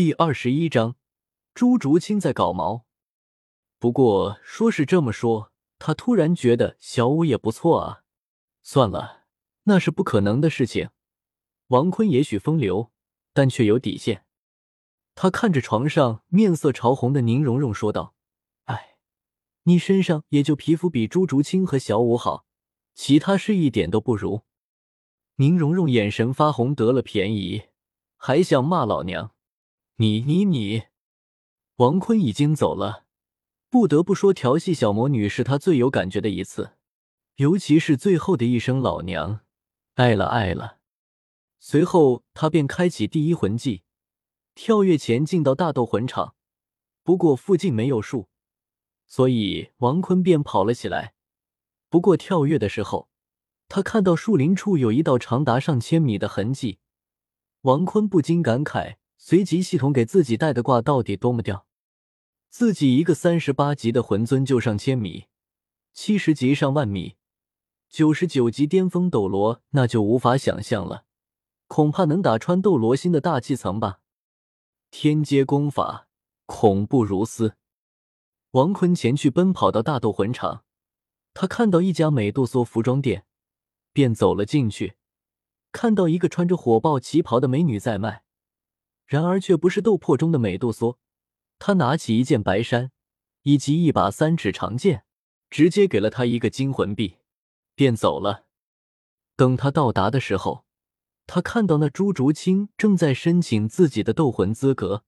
第二十一章，朱竹清在搞毛。不过说是这么说，他突然觉得小五也不错啊。算了，那是不可能的事情。王坤也许风流，但却有底线。他看着床上面色潮红的宁荣荣说道：“哎，你身上也就皮肤比朱竹清和小五好，其他是一点都不如。”宁荣荣眼神发红，得了便宜，还想骂老娘。你你你！王坤已经走了，不得不说调戏小魔女是他最有感觉的一次，尤其是最后的一声“老娘”，爱了爱了。随后他便开启第一魂技，跳跃前进到大斗魂场。不过附近没有树，所以王坤便跑了起来。不过跳跃的时候，他看到树林处有一道长达上千米的痕迹，王坤不禁感慨。随即，系统给自己带的卦到底多么屌？自己一个三十八级的魂尊就上千米，七十级上万米，九十九级巅峰斗罗那就无法想象了，恐怕能打穿斗罗心的大气层吧？天阶功法，恐怖如斯。王坤前去奔跑到大斗魂场，他看到一家美杜莎服装店，便走了进去，看到一个穿着火爆旗袍的美女在卖。然而却不是斗破中的美杜莎，他拿起一件白衫以及一把三尺长剑，直接给了他一个金魂币，便走了。等他到达的时候，他看到那朱竹清正在申请自己的斗魂资格，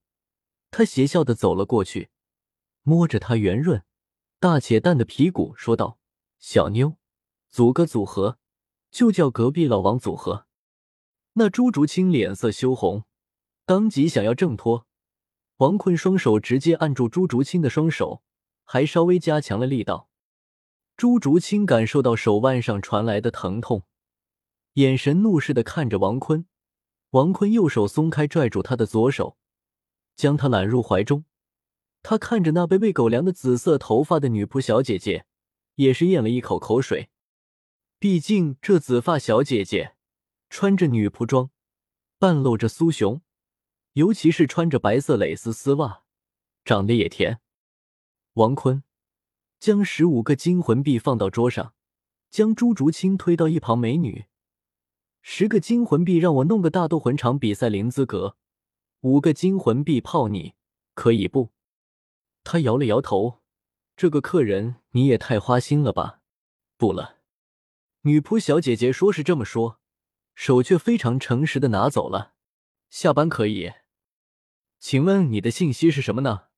他邪笑的走了过去，摸着他圆润、大且淡的皮骨，说道：“小妞，组个组合，就叫隔壁老王组合。”那朱竹清脸色羞红。当即想要挣脱，王坤双手直接按住朱竹清的双手，还稍微加强了力道。朱竹清感受到手腕上传来的疼痛，眼神怒视的看着王坤。王坤右手松开，拽住他的左手，将他揽入怀中。他看着那被喂狗粮的紫色头发的女仆小姐姐，也是咽了一口口水。毕竟这紫发小姐姐穿着女仆装，半露着酥胸。尤其是穿着白色蕾丝丝袜，长得也甜。王坤将十五个金魂币放到桌上，将朱竹清推到一旁。美女，十个金魂币让我弄个大斗魂场比赛零资格，五个金魂币泡你，可以不？他摇了摇头，这个客人你也太花心了吧？不了。女仆小姐姐说是这么说，手却非常诚实的拿走了。下班可以。请问你的信息是什么呢？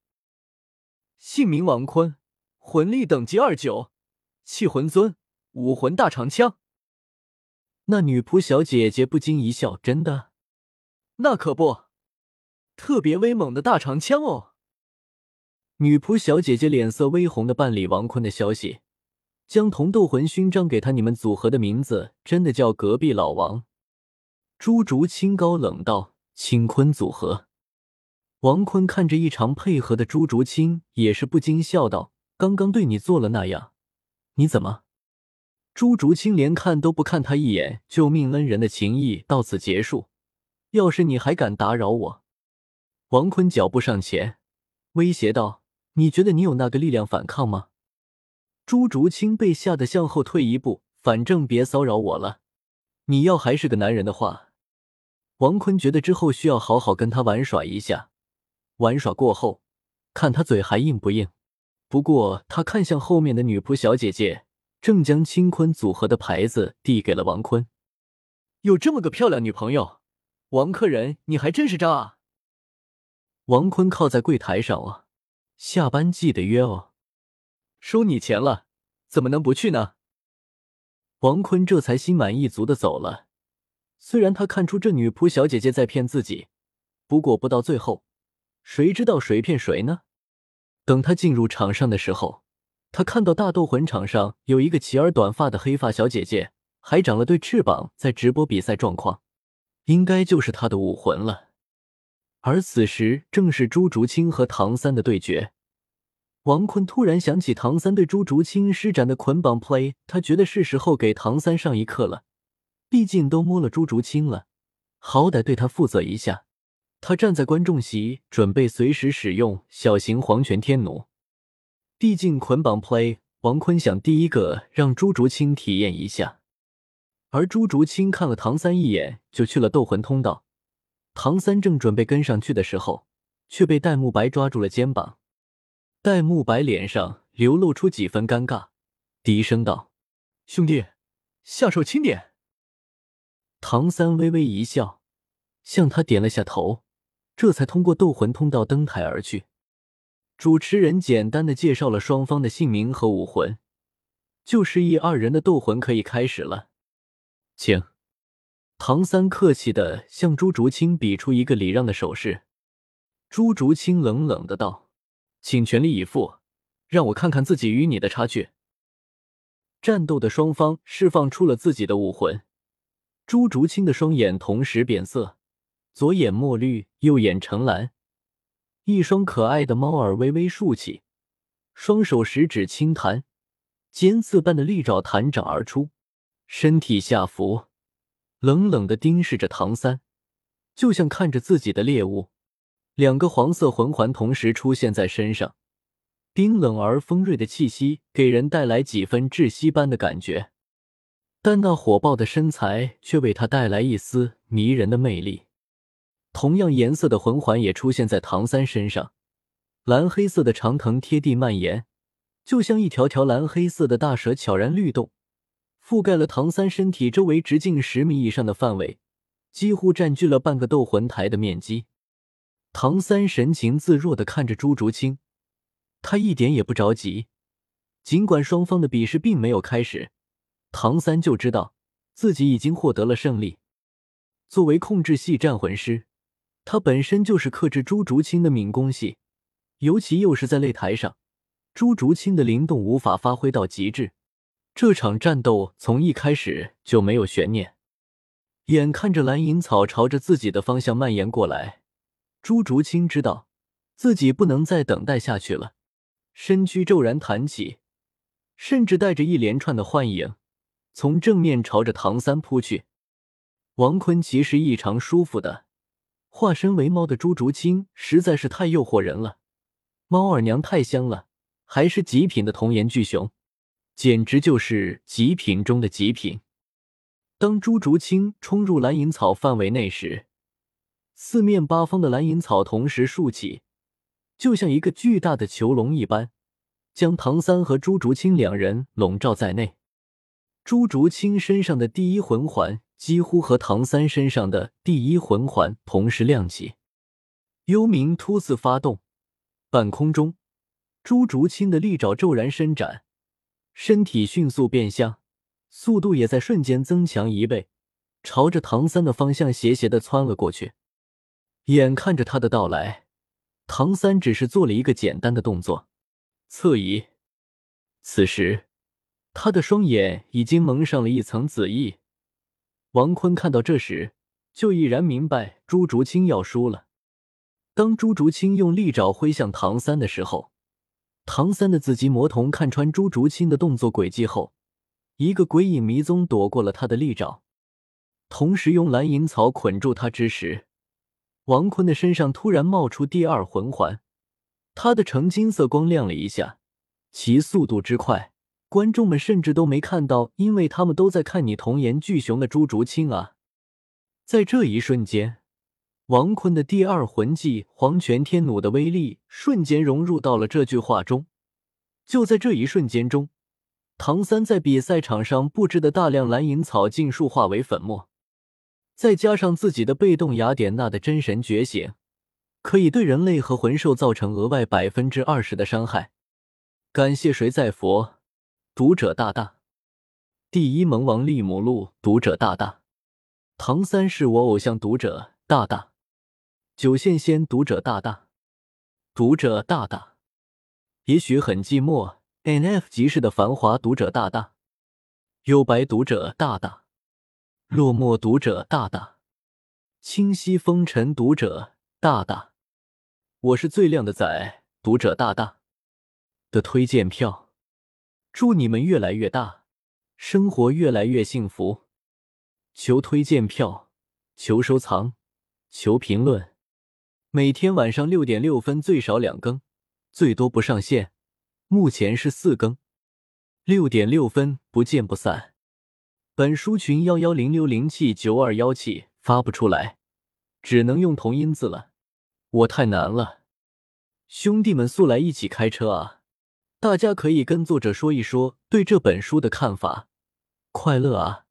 姓名王坤，魂力等级二九，气魂尊，武魂大长枪。那女仆小姐姐不禁一笑：“真的？那可不，特别威猛的大长枪哦。”女仆小姐姐脸色微红的办理王坤的消息，将铜斗魂勋章给他。你们组合的名字真的叫隔壁老王？朱竹清高冷道：“清坤组合。”王坤看着异常配合的朱竹清，也是不禁笑道：“刚刚对你做了那样，你怎么？”朱竹清连看都不看他一眼，救命恩人的情谊到此结束。要是你还敢打扰我，王坤脚步上前，威胁道：“你觉得你有那个力量反抗吗？”朱竹清被吓得向后退一步，反正别骚扰我了。你要还是个男人的话，王坤觉得之后需要好好跟他玩耍一下。玩耍过后，看他嘴还硬不硬。不过他看向后面的女仆小姐姐，正将青坤组合的牌子递给了王坤。有这么个漂亮女朋友，王客人你还真是渣啊！王坤靠在柜台上啊，下班记得约哦。收你钱了，怎么能不去呢？王坤这才心满意足的走了。虽然他看出这女仆小姐姐在骗自己，不过不到最后。谁知道谁骗谁呢？等他进入场上的时候，他看到大斗魂场上有一个齐耳短发的黑发小姐姐，还长了对翅膀，在直播比赛状况，应该就是他的武魂了。而此时正是朱竹清和唐三的对决。王坤突然想起唐三对朱竹清施展的捆绑 play，他觉得是时候给唐三上一课了。毕竟都摸了朱竹清了，好歹对他负责一下。他站在观众席，准备随时使用小型黄泉天弩。毕竟捆绑 play，王坤想第一个让朱竹清体验一下。而朱竹清看了唐三一眼，就去了斗魂通道。唐三正准备跟上去的时候，却被戴沐白抓住了肩膀。戴沐白脸上流露出几分尴尬，低声道：“兄弟，下手轻点。”唐三微微一笑，向他点了下头，这才通过斗魂通道登台而去。主持人简单的介绍了双方的姓名和武魂，就示意二人的斗魂可以开始了。请。唐三客气的向朱竹清比出一个礼让的手势。朱竹清冷冷的道：“请全力以赴，让我看看自己与你的差距。”战斗的双方释放出了自己的武魂。朱竹清的双眼同时变色，左眼墨绿，右眼橙蓝，一双可爱的猫耳微微竖起，双手食指轻弹，尖刺般的利爪弹掌而出，身体下伏，冷冷的盯视着唐三，就像看着自己的猎物。两个黄色魂环同时出现在身上，冰冷而锋锐的气息给人带来几分窒息般的感觉。但那火爆的身材却为他带来一丝迷人的魅力。同样颜色的魂环也出现在唐三身上，蓝黑色的长藤贴地蔓延，就像一条条蓝黑色的大蛇悄然律动，覆盖了唐三身体周围直径十米以上的范围，几乎占据了半个斗魂台的面积。唐三神情自若的看着朱竹清，他一点也不着急，尽管双方的比试并没有开始。唐三就知道自己已经获得了胜利。作为控制系战魂师，他本身就是克制朱竹清的敏攻系，尤其又是在擂台上，朱竹清的灵动无法发挥到极致。这场战斗从一开始就没有悬念。眼看着蓝银草朝着自己的方向蔓延过来，朱竹清知道自己不能再等待下去了，身躯骤然弹起，甚至带着一连串的幻影。从正面朝着唐三扑去，王坤其实异常舒服的，化身为猫的朱竹清实在是太诱惑人了，猫耳娘太香了，还是极品的童颜巨熊，简直就是极品中的极品。当朱竹清冲入蓝银草范围内时，四面八方的蓝银草同时竖起，就像一个巨大的囚笼一般，将唐三和朱竹清两人笼罩在内。朱竹清身上的第一魂环几乎和唐三身上的第一魂环同时亮起，幽冥突刺发动，半空中，朱竹清的利爪骤然伸展，身体迅速变向，速度也在瞬间增强一倍，朝着唐三的方向斜斜的窜了过去。眼看着他的到来，唐三只是做了一个简单的动作，侧移。此时。他的双眼已经蒙上了一层紫意。王坤看到这时，就已然明白朱竹清要输了。当朱竹清用利爪挥向唐三的时候，唐三的紫极魔瞳看穿朱竹清的动作轨迹后，一个鬼影迷踪躲过了他的利爪，同时用蓝银草捆住他之时，王坤的身上突然冒出第二魂环，他的橙金色光亮了一下，其速度之快。观众们甚至都没看到，因为他们都在看你童颜巨熊的朱竹清啊！在这一瞬间，王坤的第二魂技黄泉天弩的威力瞬间融入到了这句话中。就在这一瞬间中，唐三在比赛场上布置的大量蓝银草尽数化为粉末，再加上自己的被动雅典娜的真神觉醒，可以对人类和魂兽造成额外百分之二十的伤害。感谢谁在佛？读者大大，第一萌王利姆路。读者大大，唐三是我偶像。读者大大，九线仙。读者大大，读者大大，也许很寂寞。N F 集市的繁华。读者大大，幽白。读者大大，落寞。读者大大，清晰风尘。读者大大，我是最靓的仔。读者大大的推荐票。祝你们越来越大，生活越来越幸福。求推荐票，求收藏，求评论。每天晚上六点六分最少两更，最多不上线。目前是四更，六点六分不见不散。本书群幺幺零六零七九二幺七发不出来，只能用同音字了。我太难了，兄弟们速来一起开车啊！大家可以跟作者说一说对这本书的看法。快乐啊！